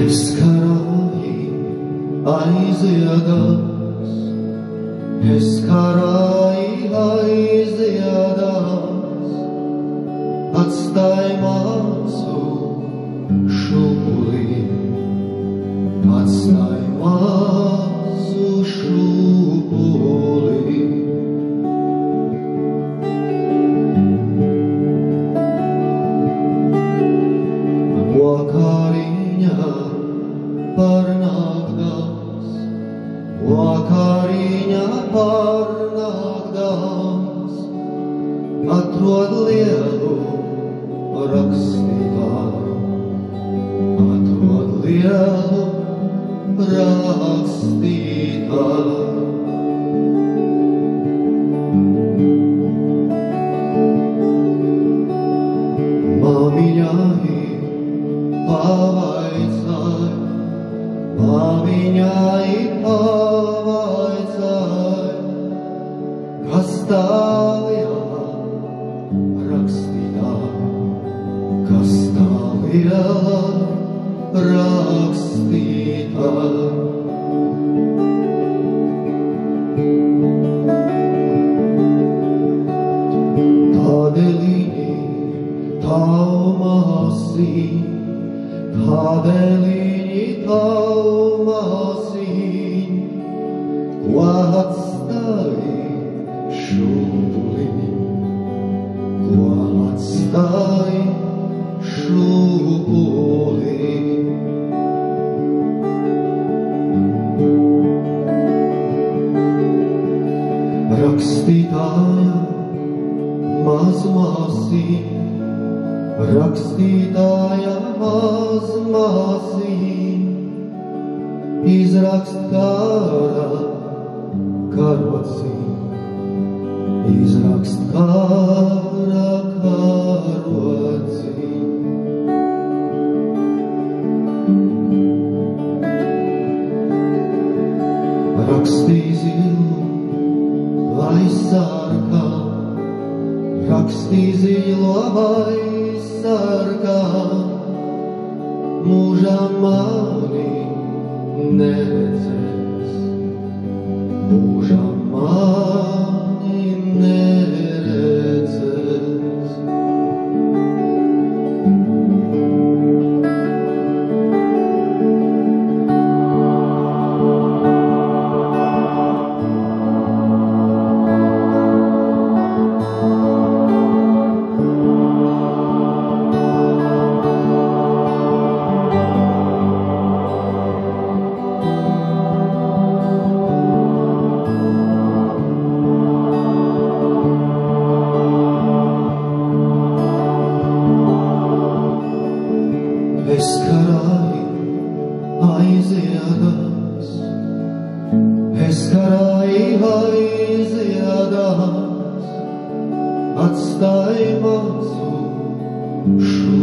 Es karāji aiziedas, es karāji aiziedas, atstāj māsu atstāj māsu šūpulī. Vakariņā parnākdams, vakariņā parnākdams, atrod lielu rakstītāju, atrod lielu rakstītāju. Māmiņai pavaicāj, māmiņai pavaicāj, kas stāvjā rakstītāj, kas stāvjā rakstītāj. Tādēļ tavu māsī, tādēļ tavu māsī, ko Rakstītāja mazmāsī, rakstītāja mazmāsī, izrakst kāra karocī, izrakst kāra karocī. Lai sargā, rakstī zilo vai sargā, mūžam mani neredzēs, aiziedas, es karāju aiziedas, atstāj mazu šo